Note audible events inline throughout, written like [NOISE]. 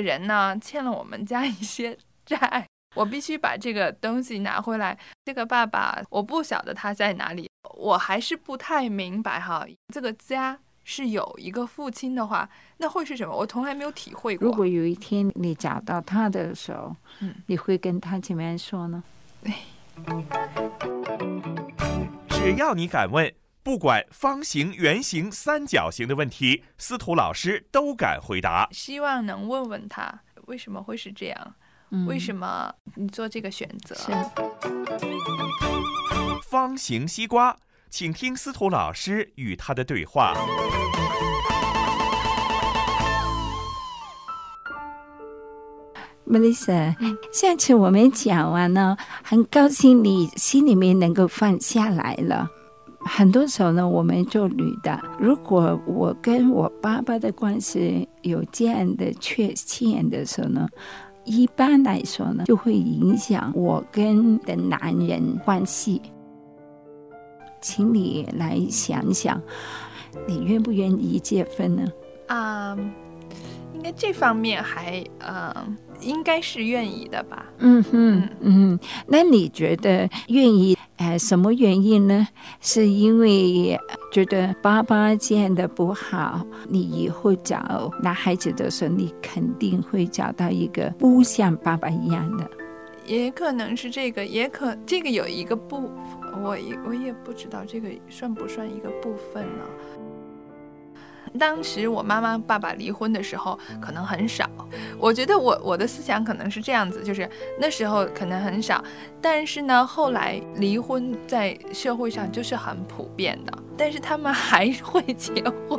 个人呢欠了我们家一些债，我必须把这个东西拿回来。这个爸爸，我不晓得他在哪里，我还是不太明白哈。这个家是有一个父亲的话，那会是什么？我从来没有体会过。如果有一天你找到他的时候，嗯你会跟他怎么样说呢？[LAUGHS] 只要你敢问，不管方形、圆形、三角形的问题，司徒老师都敢回答。希望能问问他为什么会是这样，嗯为什么你做这个选择？方形西瓜，请听司徒老师与他的对话。Melissa，上次我们讲完呢，很高兴你心里面能够放下来了。很多时候呢，我们做女的，如果我跟我爸爸的关系有这样的缺陷的时候呢，一般来说呢，就会影响我跟的男人关系。请你来想想，你愿不愿意结婚呢？啊、应该这方面还呃，应该是愿意的吧。嗯哼，嗯，那你觉得愿意？呃，什么原因呢？是因为觉得爸爸见的不好，你以后找男孩子的时候，你肯定会找到一个不像爸爸一样的。也可能是这个，也可这个有一个部，我我也不知道这个算不算一个部分呢？当时我妈妈爸爸离婚的时候可能很少，我觉得我我的思想可能是这样子，就是那时候可能很少，但是呢，后来离婚在社会上就是很普遍的，但是他们还会结婚，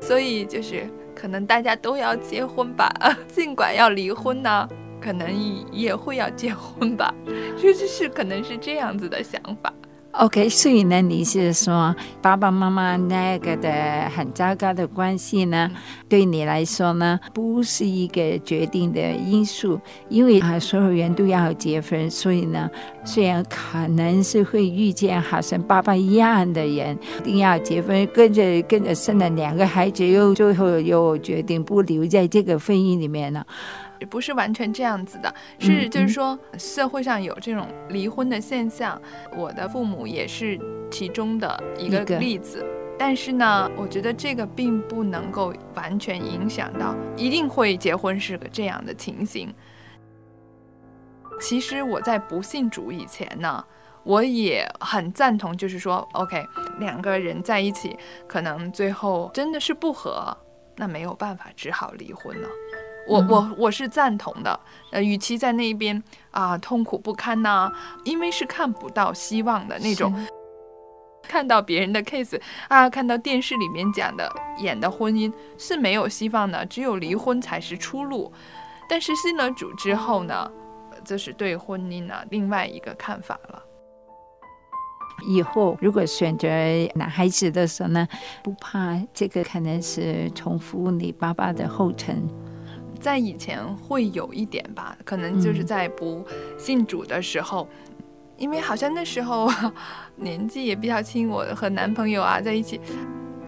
所以就是可能大家都要结婚吧，[LAUGHS] 尽管要离婚呢。可能也也会要结婚吧，[LAUGHS] 就是是可能是这样子的想法。OK，所以呢，你是说爸爸妈妈那个的很糟糕的关系呢，对你来说呢，不是一个决定的因素，因为啊，所有人都要结婚，所以呢，虽然可能是会遇见好像爸爸一样的人，一定要结婚，跟着跟着生了两个孩子，又最后又决定不留在这个婚姻里面了。不是完全这样子的，是嗯就是说社会上有这种离婚的现象，我的父母也是其中的一个一个例子。但是呢，我觉得这个并不能够完全影响到一定会结婚是个这样的情形。其实我在不信主以前呢，我也很赞同，就是说，OK，两个人在一起，可能最后真的是不和，那没有办法，只好离婚了。我嗯我我是赞同的，呃，与其在那一边啊、痛苦不堪呐、因为是看不到希望的那种，看到别人的 case 啊，看到电视里面讲的演的婚姻是没有希望的，只有离婚才是出路。但是信了主之后呢，这是对婚姻呢另外一个看法了。以后如果选择男孩子的时候呢，不怕这个可能是重复你爸爸的后尘。在以前会有一点吧，可能就是嗯在不信主的时候，因为好像那时候 [LAUGHS] 年纪也比较轻，我和男朋友啊在一起，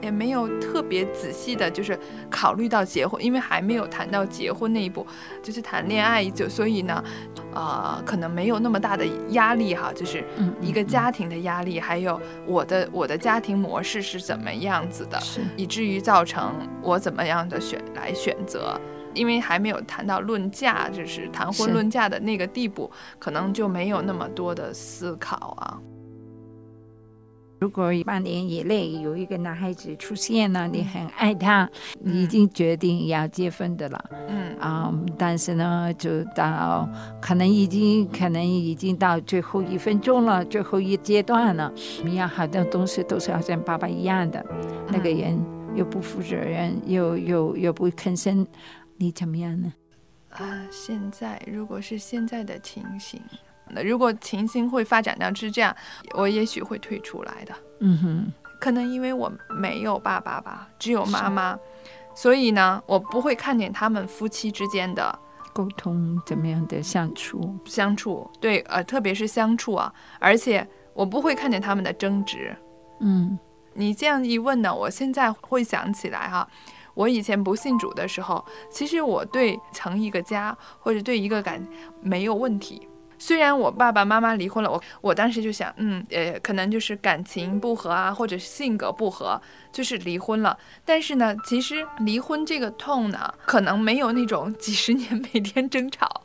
也没有特别仔细的，就是考虑到结婚，因为还没有谈到结婚那一步，就是谈恋爱就所以呢，呃，可能没有那么大的压力哈，就是嗯一个家庭的压力，还有我的我的家庭模式是怎么样子的，以至于造成我怎么样的选来选择。因为还没有谈到论嫁，就是谈婚论嫁的那个地步，可能就没有那么多的思考啊。如果半年以内有一个男孩子出现了，你很爱他，你已经决定要结婚的了。嗯。啊、但是呢，就到可能已经可能已经到最后一分钟了，最后一阶段了，你要好多东西都是要像爸爸一样的，那个人又不负责任，又又又不吭声，你怎么样呢？啊，现在如果是现在的情形，那如果情形会发展到是这样，我也许会退出来的。嗯哼，可能因为我没有爸爸吧，只有妈妈，所以呢，我不会看见他们夫妻之间的沟通怎么样的相处？相处。对，呃，特别是相处啊，而且我不会看见他们的争执。嗯你这样一问呢，我现在会想起来哈，我以前不信主的时候，其实我对成一个家或者对一个感没有问题。虽然我爸爸妈妈离婚了，我我当时就想，嗯，呃，可能就是感情不和啊，或者是性格不合，就是离婚了。但是呢，其实离婚这个痛呢，可能没有那种几十年每天争吵，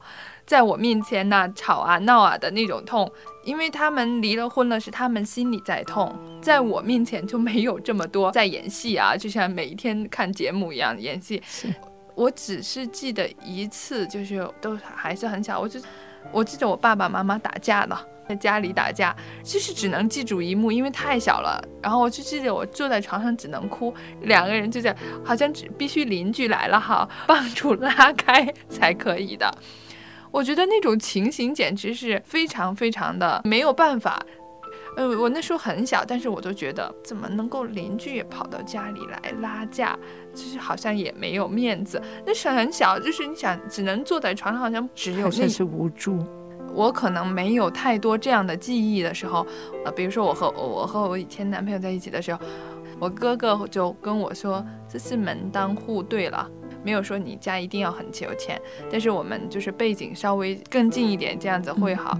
在我面前呢吵啊闹啊的那种痛，因为他们离了婚了，是他们心里在痛，在我面前就没有这么多 [LAUGHS] 在演戏啊，就像每一天看节目一样演戏。我只是记得一次，就是都还是很小，我就我记得我爸爸妈妈打架了。在家里打架，就是只能记住一幕，因为太小了。然后我就记得我坐在床上只能哭，两个人就在，好像只必须邻居来了哈，帮助拉开才可以的。我觉得那种情形简直是非常非常的没有办法。呃，我那时候很小，但是我都觉得怎么能够邻居也跑到家里来拉架，就是好像也没有面子。那时候很小，就是你想只能坐在床上，好像只有那是无助。我可能没有太多这样的记忆的时候，呃，比如说我和我和我以前男朋友在一起的时候，我哥哥就跟我说这是门当户对了，没有说你家一定要很有钱，但是我们就是背景稍微更近一点，这样子会好，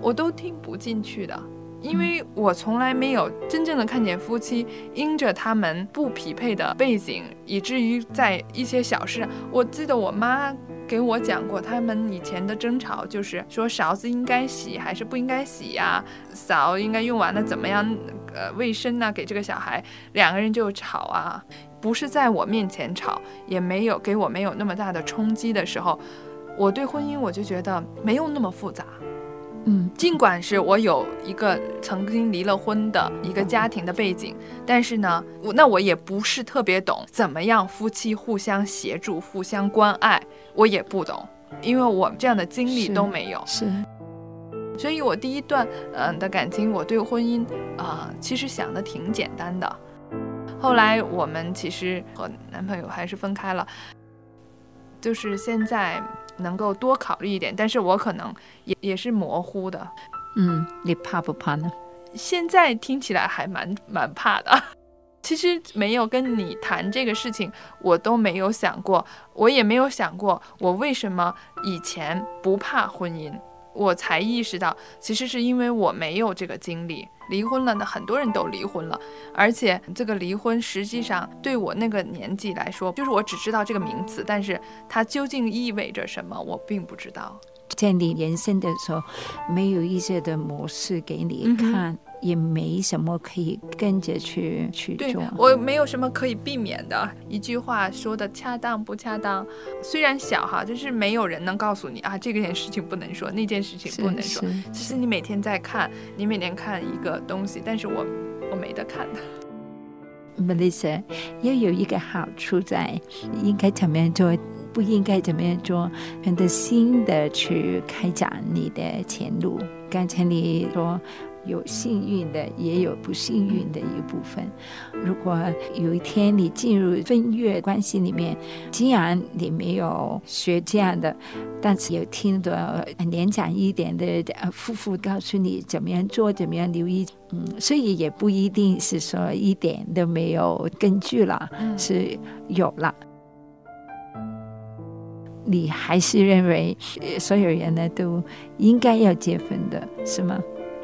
我都听不进去的。因为我从来没有真正的看见夫妻因着他们不匹配的背景，以至于在一些小事，我记得我妈给我讲过，他们以前的争吵就是说勺子应该洗还是不应该洗呀、勺应该用完了怎么样，呃，卫生呢？给这个小孩，两个人就吵啊，不是在我面前吵，也没有给我没有那么大的冲击的时候，我对婚姻我就觉得没有那么复杂。嗯尽管是我有一个曾经离了婚的一个家庭的背景，但是呢，我那我也不是特别懂怎么样夫妻互相协助、互相关爱，我也不懂，因为我这样的经历都没有。是所以我第一段嗯、呃的感情，我对婚姻啊、其实想的挺简单的。后来我们其实和男朋友还是分开了，就是现在能够多考虑一点，但是我可能也也是模糊的。嗯，你怕不怕呢？现在听起来还蛮蛮怕的。[LAUGHS] 其实没有跟你谈这个事情，我都没有想过，我也没有想过我为什么以前不怕婚姻。我才意识到，其实是因为我没有这个经历。离婚了呢，很多人都离婚了，而且这个离婚实际上对我那个年纪来说，就是我只知道这个名词，但是它究竟意味着什么，我并不知道。在你人生的时候，没有一些的模式给你看，也没什么可以跟着去去做。我没有什么可以避免的。一句话说的恰当不恰当，虽然小哈，就是没有人能告诉你啊，这件事情不能说，那件事情不能说。其实你每天在看，你每天看一个东西，但是我我没得看的。[LAUGHS] Melissa 又有一个好处在，应该怎么样做，不应该怎么样做，很多新的去开展你的前路。刚才你说有幸运的，也有不幸运的一部分。如果有一天你进入婚约关系里面，既然你没有学这样的，但是有听到呃年长一点的呃夫妇告诉你怎么样做，怎么样留意，嗯，所以也不一定是说一点都没有根据了，是有了。你还是认为所有人呢都应该要结婚的，是吗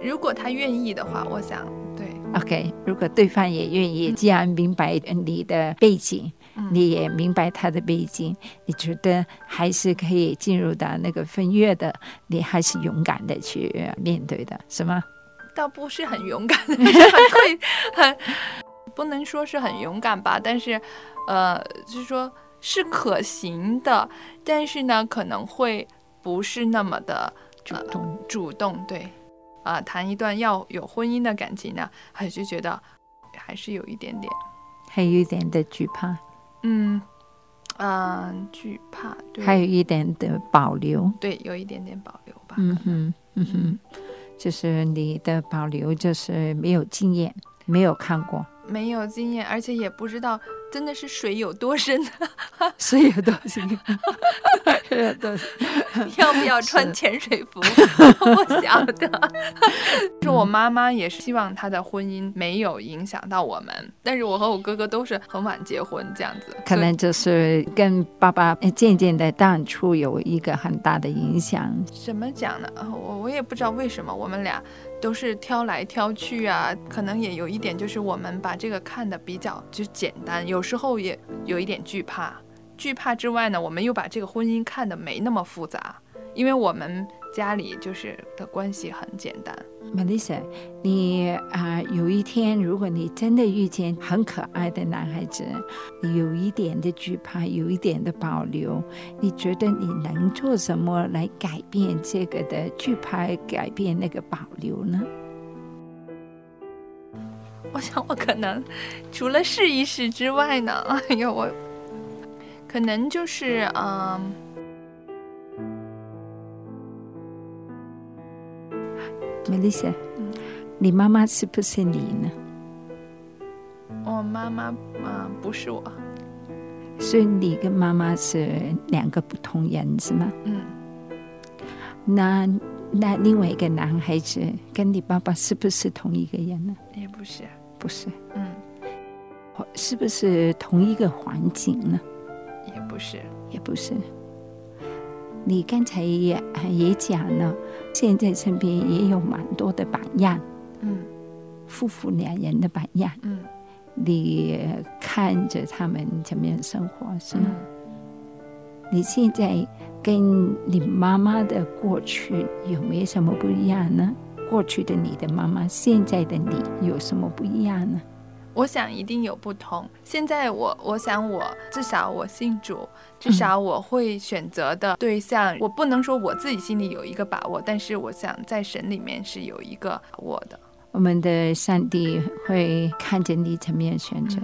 如果他愿意的话，我想对，？OK，如果对方也愿意，既然明白呃你的背景，嗯你也明白他的背景，你觉得还是可以进入到那个分月的，你还是勇敢的去面对的，是吗？倒不是很勇敢，[LAUGHS] 是很会很不能说是很勇敢吧，但是呃，就是说是可行的，但是呢，可能会不是那么的主动，主动，对，啊、谈一段要有婚姻的感情呢，还是觉得还是有一点点，还有一点的惧怕，嗯嗯，惧怕，对，还有一点的保留。对，有一点点保留吧。嗯哼，嗯哼，就是你的保留就是没有经验，没有看过，没有经验，而且也不知道真的是水有多深，啊？[LAUGHS] 水有多深，[LAUGHS] 水有多深。要不要穿潜水服？[LAUGHS] 不晓得。是我妈妈也是希望她的婚姻没有影响到我们，但是我和我哥哥都是很晚结婚，这样子，可能就是跟爸爸渐渐的淡出有一个很大的影响。怎么讲呢？我我也不知道为什么我们俩都是挑来挑去啊，可能也有一点就是我们把这个看的比较就简单，有时候也有一点惧怕。惧怕之外呢，我们又把这个婚姻看得没那么复杂，因为我们家里就是的关系很简单。Melissa，你啊，有一天如果你真的遇见很可爱的男孩子，你有一点的惧怕，有一点的保留，你觉得你能做什么来改变这个的惧怕，改变那个保留呢？我想我可能除了试一试之外呢，哎呦我。可能就是嗯，Melissa，你妈妈是不是你呢？我妈妈嗯不是我，所以你跟妈妈是两个不同人是吗？嗯。那那另外一个男孩子跟你爸爸是不是同一个人呢？也不是，不是。嗯。是不是同一个环境呢？也不是，也不是。你刚才也也讲了，现在身边也有蛮多的榜样，嗯，夫妇两人的榜样，嗯，你看着他们怎么样生活，是吗？你现在跟你妈妈的过去有没有什么不一样呢？过去的你的妈妈，现在的你有什么不一样呢？我想一定有不同。现在我，我想我至少我信主，至少我会选择的对象，我不能说我自己心里有一个把握，但是我想在神里面是有一个把握的。我们的上帝会看着你怎么样选择，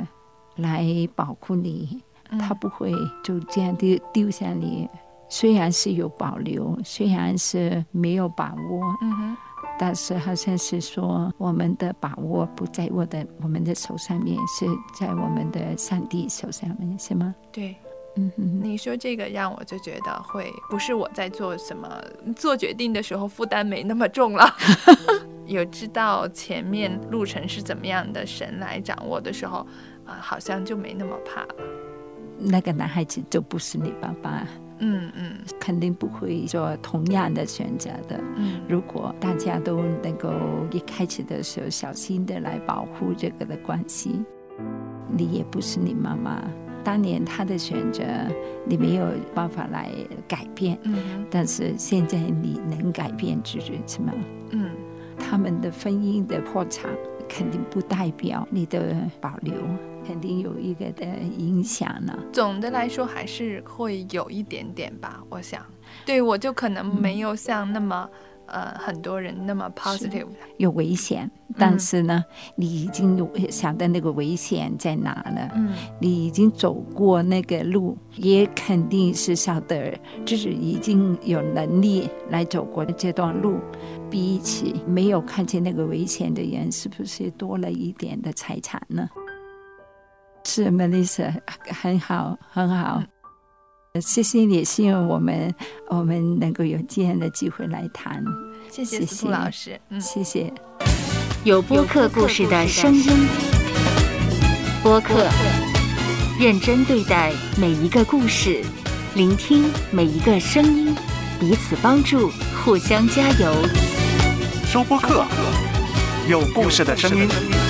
来保护你，他不会就这样丢丢下你。虽然是有保留，虽然是没有把握。嗯哼。但是好像是说，我们的把握不在我的我们的手上面，是在我们的上帝手上面，是吗？对，嗯哼。你说这个让我就觉得会不是我在做什么做决定的时候负担没那么重了，[LAUGHS] 有知道前面路程是怎么样的神来掌握的时候，啊，好像就没那么怕了。那个男孩子就不是你爸爸。嗯嗯，肯定不会做同样的选择的。嗯，如果大家都能够一开始的时候小心的来保护这个的关系，你也不是你妈妈当年她的选择，你没有办法来改变。嗯，但是现在你能改变自己，是吗？嗯，他们的婚姻的破产肯定不代表你的保留。肯定有一个的影响呢。总的来说，还是会有一点点吧。我想，对我就可能没有像那么呃很多人那么 positive，有危险。但是呢，你已经有想到那个危险在哪了。嗯，你已经走过那个路，也肯定是晓得，就是已经有能力来走过的这段路。比起没有看见那个危险的人，是不是多了一点的财产呢？是 Melissa，很好，很好。谢谢你，希望我们我们能够有这样的机会来谈。谢谢司徒老师，嗯，谢谢。有播客故事的声音，播客认真对待每一个故事，聆听每一个声音，彼此帮助，互相加油。收播客，有故事的声音。